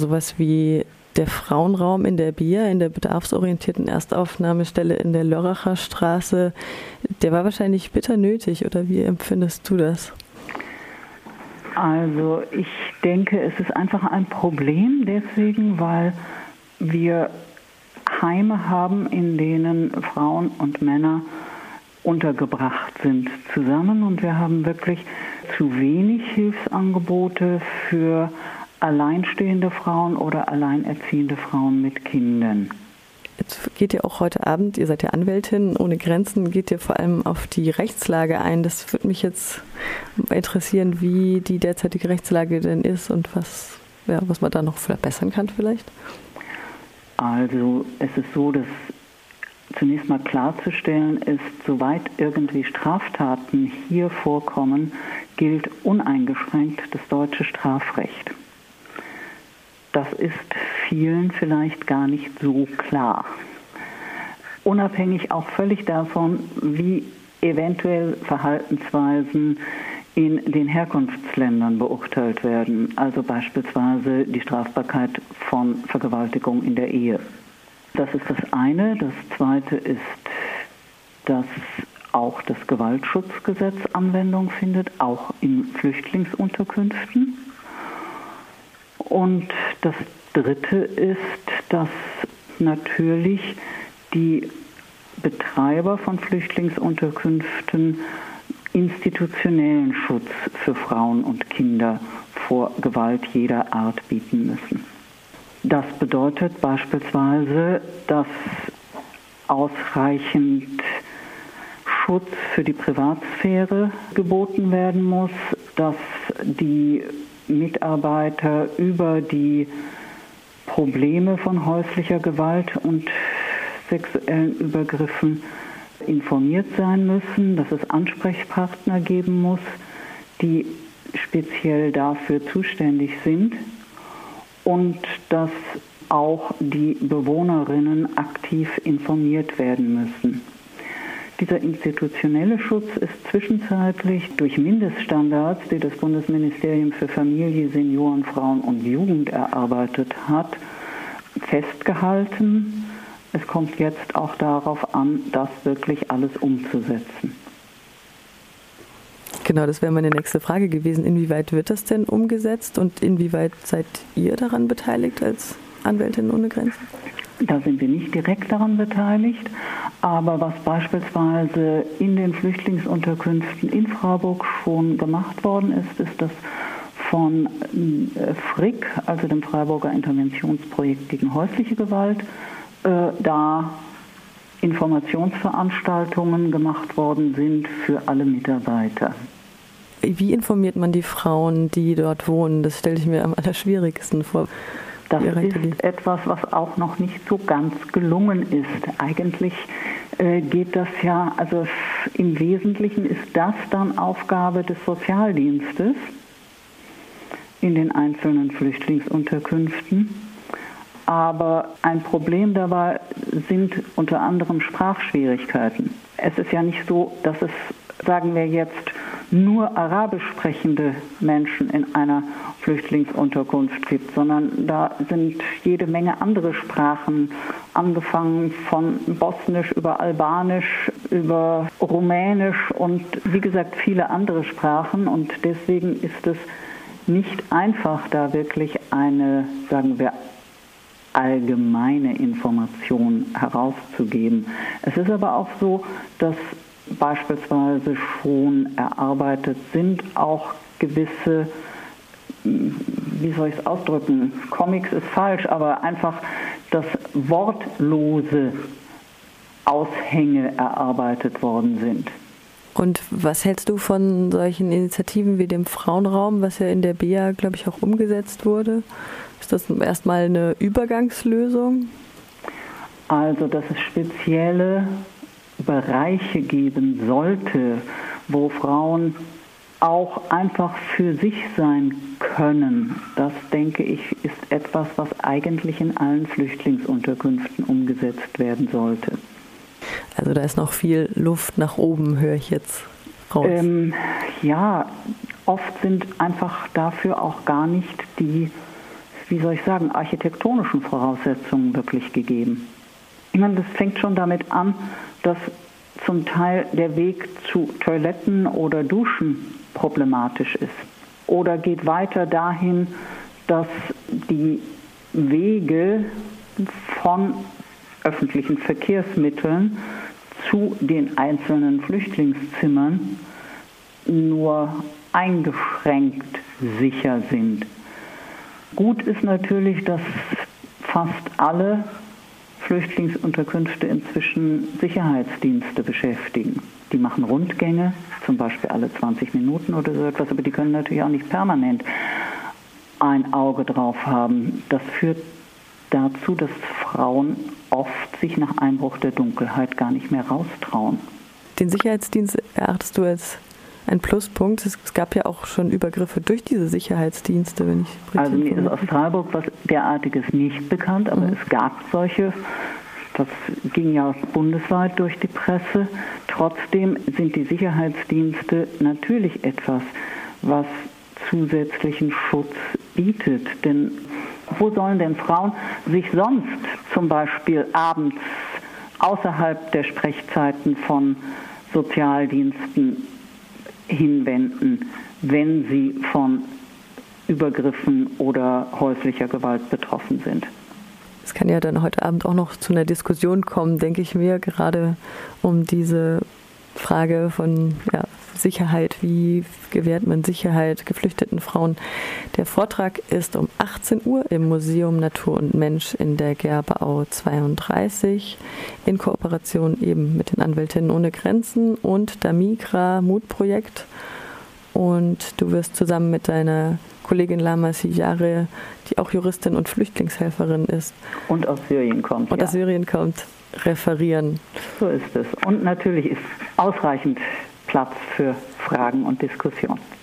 Sowas wie der Frauenraum in der BIA, in der bedarfsorientierten Erstaufnahmestelle in der Lörracher Straße, der war wahrscheinlich bitter nötig, oder wie empfindest du das? Also ich denke, es ist einfach ein Problem deswegen, weil wir Heime haben, in denen Frauen und Männer untergebracht sind zusammen und wir haben wirklich zu wenig Hilfsangebote für alleinstehende Frauen oder alleinerziehende Frauen mit Kindern. Jetzt geht ihr auch heute Abend, ihr seid ja Anwältin ohne Grenzen, geht ihr vor allem auf die Rechtslage ein. Das würde mich jetzt interessieren, wie die derzeitige Rechtslage denn ist und was, ja, was man da noch verbessern kann vielleicht. Also es ist so, dass zunächst mal klarzustellen ist, soweit irgendwie Straftaten hier vorkommen, gilt uneingeschränkt das deutsche Strafrecht. Das ist vielen vielleicht gar nicht so klar. Unabhängig auch völlig davon, wie eventuell Verhaltensweisen in den Herkunftsländern beurteilt werden, also beispielsweise die Strafbarkeit von Vergewaltigung in der Ehe. Das ist das eine. Das zweite ist, dass auch das Gewaltschutzgesetz Anwendung findet, auch in Flüchtlingsunterkünften. Und das Dritte ist, dass natürlich die Betreiber von Flüchtlingsunterkünften institutionellen Schutz für Frauen und Kinder vor Gewalt jeder Art bieten müssen. Das bedeutet beispielsweise, dass ausreichend Schutz für die Privatsphäre geboten werden muss, dass die Mitarbeiter über die Probleme von häuslicher Gewalt und sexuellen Übergriffen informiert sein müssen, dass es Ansprechpartner geben muss, die speziell dafür zuständig sind und dass auch die Bewohnerinnen aktiv informiert werden müssen. Dieser institutionelle Schutz ist zwischenzeitlich durch Mindeststandards, die das Bundesministerium für Familie, Senioren, Frauen und Jugend erarbeitet hat, festgehalten. Es kommt jetzt auch darauf an, das wirklich alles umzusetzen. Genau, das wäre meine nächste Frage gewesen. Inwieweit wird das denn umgesetzt und inwieweit seid ihr daran beteiligt als Anwältin ohne Grenzen? Da sind wir nicht direkt daran beteiligt, aber was beispielsweise in den Flüchtlingsunterkünften in Freiburg schon gemacht worden ist, ist, dass von äh, FRIC, also dem Freiburger Interventionsprojekt gegen häusliche Gewalt, äh, da Informationsveranstaltungen gemacht worden sind für alle Mitarbeiter. Wie informiert man die Frauen, die dort wohnen? Das stelle ich mir am allerschwierigsten vor. Das ist etwas, was auch noch nicht so ganz gelungen ist. Eigentlich äh, geht das ja, also im Wesentlichen ist das dann Aufgabe des Sozialdienstes in den einzelnen Flüchtlingsunterkünften. Aber ein Problem dabei sind unter anderem Sprachschwierigkeiten. Es ist ja nicht so, dass es, sagen wir jetzt, nur arabisch sprechende Menschen in einer Flüchtlingsunterkunft gibt, sondern da sind jede Menge andere Sprachen, angefangen von Bosnisch über Albanisch, über Rumänisch und wie gesagt viele andere Sprachen. Und deswegen ist es nicht einfach, da wirklich eine, sagen wir, allgemeine Information herauszugeben. Es ist aber auch so, dass beispielsweise schon erarbeitet sind, auch gewisse, wie soll ich es ausdrücken, Comics ist falsch, aber einfach das wortlose Aushänge erarbeitet worden sind. Und was hältst du von solchen Initiativen wie dem Frauenraum, was ja in der BIA, glaube ich, auch umgesetzt wurde? Ist das erstmal eine Übergangslösung? Also, dass es spezielle Bereiche geben sollte, wo Frauen auch einfach für sich sein können, das denke ich, ist etwas, was eigentlich in allen Flüchtlingsunterkünften umgesetzt werden sollte. Also da ist noch viel Luft nach oben, höre ich jetzt raus. Ähm, ja, oft sind einfach dafür auch gar nicht die wie soll ich sagen, architektonischen Voraussetzungen wirklich gegeben. Ich meine, das fängt schon damit an, dass zum Teil der Weg zu Toiletten oder Duschen problematisch ist. Oder geht weiter dahin, dass die Wege von öffentlichen Verkehrsmitteln zu den einzelnen Flüchtlingszimmern nur eingeschränkt sicher sind. Gut ist natürlich, dass fast alle Flüchtlingsunterkünfte inzwischen Sicherheitsdienste beschäftigen. Die machen Rundgänge, zum Beispiel alle 20 Minuten oder so etwas, aber die können natürlich auch nicht permanent ein Auge drauf haben. Das führt dazu, dass Frauen oft sich nach Einbruch der Dunkelheit gar nicht mehr raustrauen. Den Sicherheitsdienst erachtest du als ein Pluspunkt. Es gab ja auch schon Übergriffe durch diese Sicherheitsdienste, wenn ich Also mir ist aus Freiburg was derartiges nicht bekannt, aber mhm. es gab solche. Das ging ja bundesweit durch die Presse. Trotzdem sind die Sicherheitsdienste natürlich etwas, was zusätzlichen Schutz bietet. Denn wo sollen denn Frauen sich sonst zum Beispiel abends außerhalb der Sprechzeiten von Sozialdiensten hinwenden, wenn sie von Übergriffen oder häuslicher Gewalt betroffen sind. Es kann ja dann heute Abend auch noch zu einer Diskussion kommen, denke ich mir, gerade um diese Frage von ja, Sicherheit, wie gewährt man Sicherheit geflüchteten Frauen. Der Vortrag ist um 18 Uhr im Museum Natur und Mensch in der Gerbeau 32 in Kooperation eben mit den Anwältinnen ohne Grenzen und Damigra Mutprojekt. Und du wirst zusammen mit deiner Kollegin Lama Sijare, die auch Juristin und Flüchtlingshelferin ist. Und aus Syrien kommt. Und ja. aus Syrien kommt, referieren. So ist es. Und natürlich ist ausreichend Platz für Fragen und Diskussionen.